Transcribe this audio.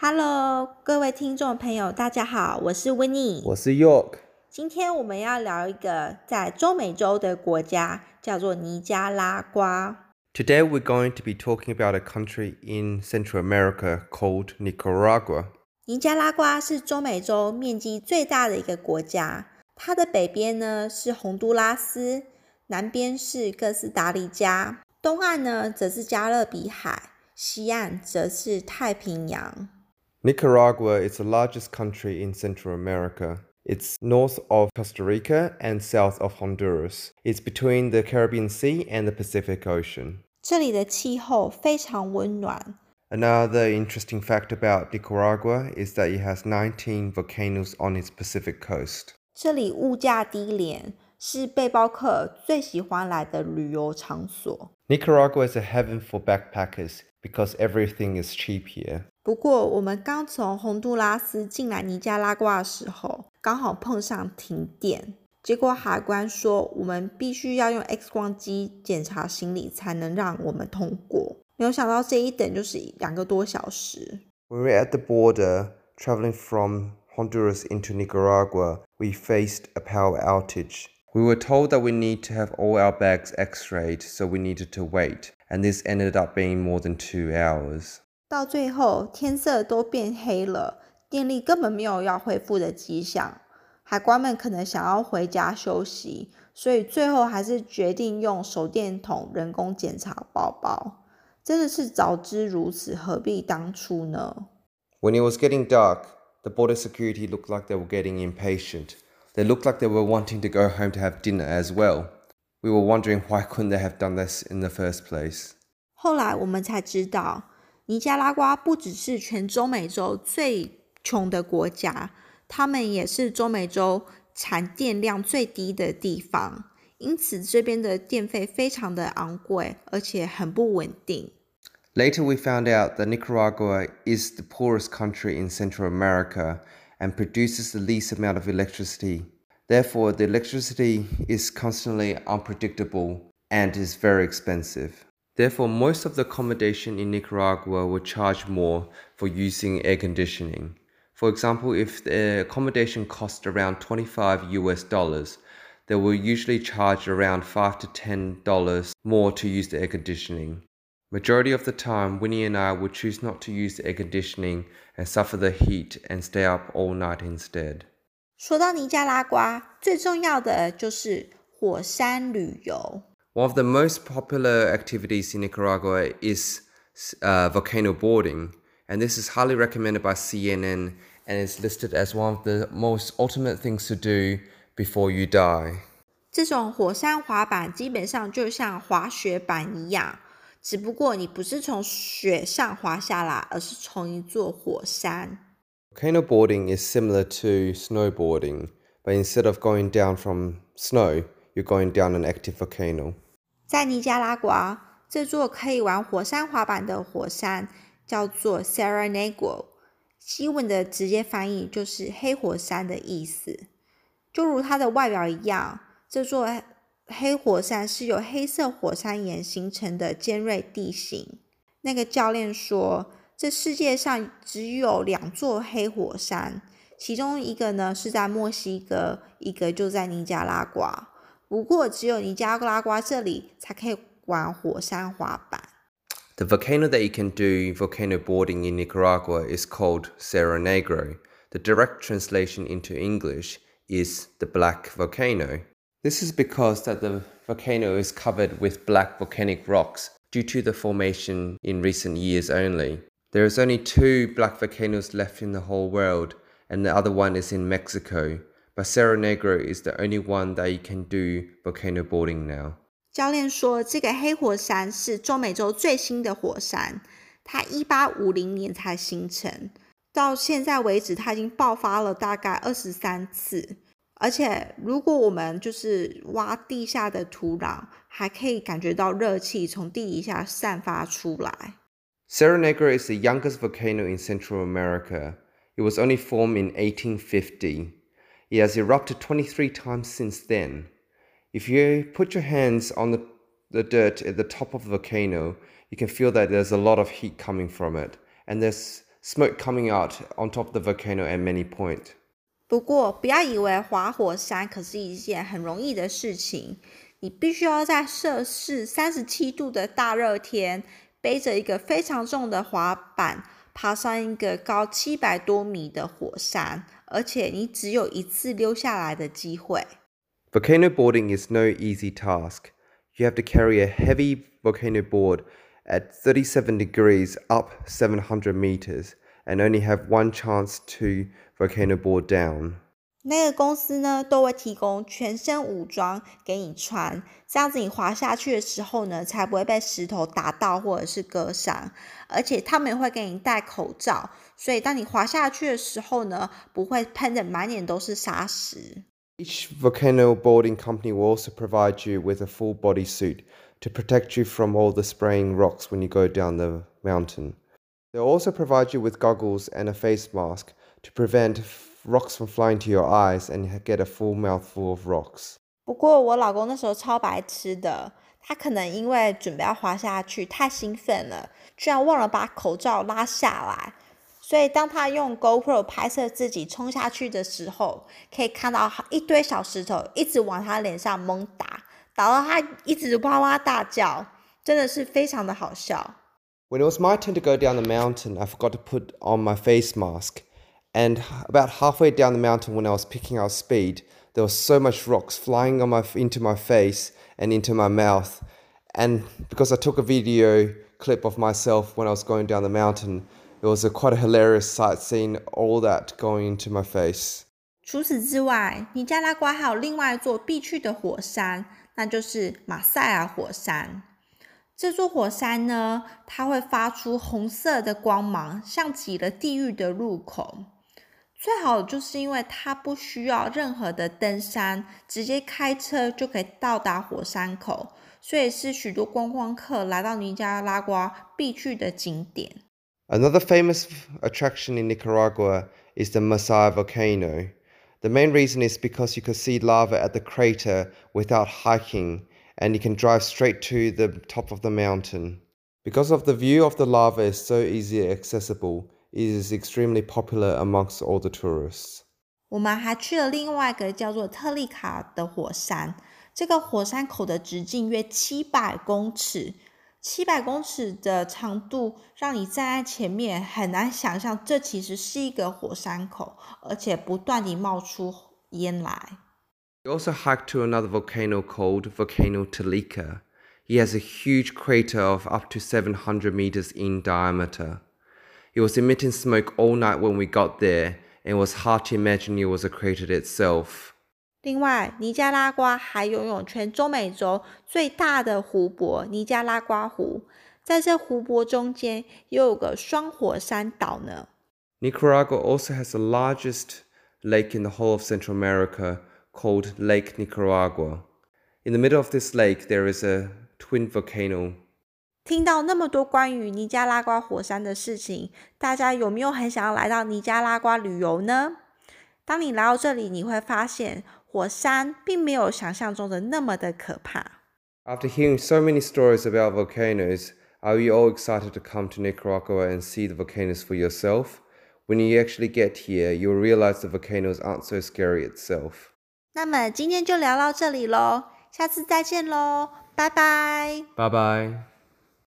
Hello，各位听众朋友，大家好，我是 Winnie，我是 York。今天我们要聊一个在中美洲的国家，叫做尼加拉瓜。Today we're going to be talking about a country in Central America called Nicaragua. 尼加拉瓜是中美洲面积最大的一个国家，它的北边呢是洪都拉斯，南边是哥斯达黎加，东岸呢则是加勒比海，西岸则是太平洋。Nicaragua is the largest country in Central America. It's north of Costa Rica and south of Honduras. It's between the Caribbean Sea and the Pacific Ocean. 这里的气候非常温暖。Another interesting fact about Nicaragua is that it has 19 volcanoes on its Pacific coast. 这里物价低廉，是背包客最喜欢来的旅游场所。Nicaragua is a heaven for backpackers because everything is cheap here. 不过，我们刚从洪都拉斯进来尼加拉瓜的时候，刚好碰上停电，结果海关说我们必须要用 X 光机检查行李才能让我们通过。没有想到这一等就是两个多小时。We were at the border traveling from Honduras into Nicaragua, we faced a power outage. We were told that we need to have all our bags x-rayed, so we needed to wait, and this ended up being more than two hours. 到最后天色都变黑了，电力根本没有要恢复的迹象。海关们可能想要回家休息，所以最后还是决定用手电筒人工检查包包。真的是早知如此，何必当初呢？When it was getting dark, the border security looked like they were getting impatient. They looked like they were wanting to go home to have dinner as well. We were wondering why couldn't they have done this in the first place. 后来我们才知道。尼加拉瓜不只是全中美洲最穷的国家，他们也是中美洲产电量最低的地方，因此这边的电费非常的昂贵，而且很不稳定。Later, we found out that Nicaragua is the poorest country in Central America and produces the least amount of electricity. Therefore, the electricity is constantly unpredictable and is very expensive. Therefore, most of the accommodation in Nicaragua will charge more for using air conditioning. For example, if the accommodation costs around 25 US dollars, they will usually charge around 5 to 10 dollars more to use the air conditioning. Majority of the time, Winnie and I will choose not to use the air conditioning and suffer the heat and stay up all night instead. 说到尼加拉瓜，最重要的就是火山旅游。 one of the most popular activities in Nicaragua is uh, volcano boarding, and this is highly recommended by CNN and is listed as one of the most ultimate things to do before you die. 这种火山滑板基本上就像滑雪板一样，只不过你不是从雪上滑下来，而是从一座火山。Volcano boarding is similar to snowboarding, but instead of going down from snow, you're going down an active volcano. 在尼加拉瓜，这座可以玩火山滑板的火山叫做 Sierra Negro，西文的直接翻译就是黑火山的意思。就如它的外表一样，这座黑火山是由黑色火山岩形成的尖锐地形。那个教练说，这世界上只有两座黑火山，其中一个呢是在墨西哥，一个就在尼加拉瓜。不过，只有尼加拉瓜这里才可以玩火山滑板。The volcano that you can do volcano boarding in Nicaragua is called Cerro Negro. The direct translation into English is the black volcano. This is because that the volcano is covered with black volcanic rocks due to the formation in recent years only. There is only two black volcanoes left in the whole world, and the other one is in Mexico. But Cerro Negro is the only one that you can do volcano boarding now. 教练说，这个黑火山是中美洲最新的火山，它一八五零年才形成，到现在为止，它已经爆发了大概二十三次。而且，如果我们就是挖地下的土壤，还可以感觉到热气从地底下散发出来。Cerro Negro is the youngest volcano in Central America. It was only formed in 1850. It has erupted 23 times since then. If you put your hands on the, the dirt at the top of the volcano, you can feel that there's a lot of heat coming from it, and there's smoke coming out on top of the volcano at many points. 不过，不要以为滑火山可是一件很容易的事情。你必须要在摄氏三十七度的大热天，背着一个非常重的滑板， 爬上一个高七百多米的火山，而且你只有一次溜下来的机会。Volcano boarding is no easy task. You have to carry a heavy volcano board at 37 degrees up 700 meters and only have one chance to volcano board down. 那个公司呢，都会提供全身武装给你穿，这样子你滑下去的时候呢，才不会被石头打到或者是割伤。而且他们也会给你戴口罩，所以当你滑下去的时候呢，不会喷的满脸都是沙石。Each volcano boarding company will also provide you with a full body suit to protect you from all the spraying rocks when you go down the mountain. They'll also provide you with goggles and a face mask to prevent rocks from flying to your eyes and get a full mouthful of rocks. 不过我老公那时候超白痴的，他可能因为准备要滑下去太兴奋了，居然忘了把口罩拉下来。所以当他用 GoPro 拍摄自己冲下去的时候，可以看到一堆小石头一直往他脸上猛打，打到他一直哇哇大叫，真的是非常的好笑。When it was my turn to go down the mountain, I forgot to put on my face mask. And about halfway down the mountain, when I was picking up speed, there was so much rocks flying on my into my face and into my mouth. And because I took a video clip of myself when I was going down the mountain, it was a quite a hilarious sight seeing all that going into my face. 除此之外，尼加拉瓜还有另外一座必去的火山，那就是马赛尔火山。这座火山呢，它会发出红色的光芒，像极了地狱的入口。 最好就是因为它不需要任何的登山，直接开车就可以到达火山口，所以是许多观光客来到尼加拉瓜必去的景点。Another famous attraction in Nicaragua is the Masaya volcano. The main reason is because you can see lava at the crater without hiking, and you can drive straight to the top of the mountain. Because of the view of the lava is so easily accessible, it is extremely popular amongst all the tourists. 我们还去了另外一个叫做特利卡的火山，这个火山口的直径约七百公尺，七百公尺的长度让你站在前面很难想象，这其实是一个火山口，而且不断地冒出烟来。We also hiked to another volcano called Volcano Telica. It has a huge crater of up to 700 meters in diameter. It was emitting smoke all night when we got there, and it was hard to imagine it was a crater itself. 另外，尼加拉瓜还拥有全中美洲最大的湖泊——尼加拉瓜湖。在这湖泊中间，又有个双火山岛呢。Nicaragua also has the largest lake in the whole of Central America, called Lake Nicaragua. In the middle of this lake, there is a twin volcano. 听到那么多关于尼加拉瓜火山的事情，大家有没有很想要来到尼加拉瓜旅游呢？当你来到这里，你会发现。火山并没有想象中的那么的可怕。After hearing so many stories about volcanoes, are you all excited to come to Nicaragua and see the volcanoes for yourself? When you actually get here, you'll realize the volcanoes aren't so scary itself. 那么今天就聊到这里喽，下次再见喽，拜拜。拜拜。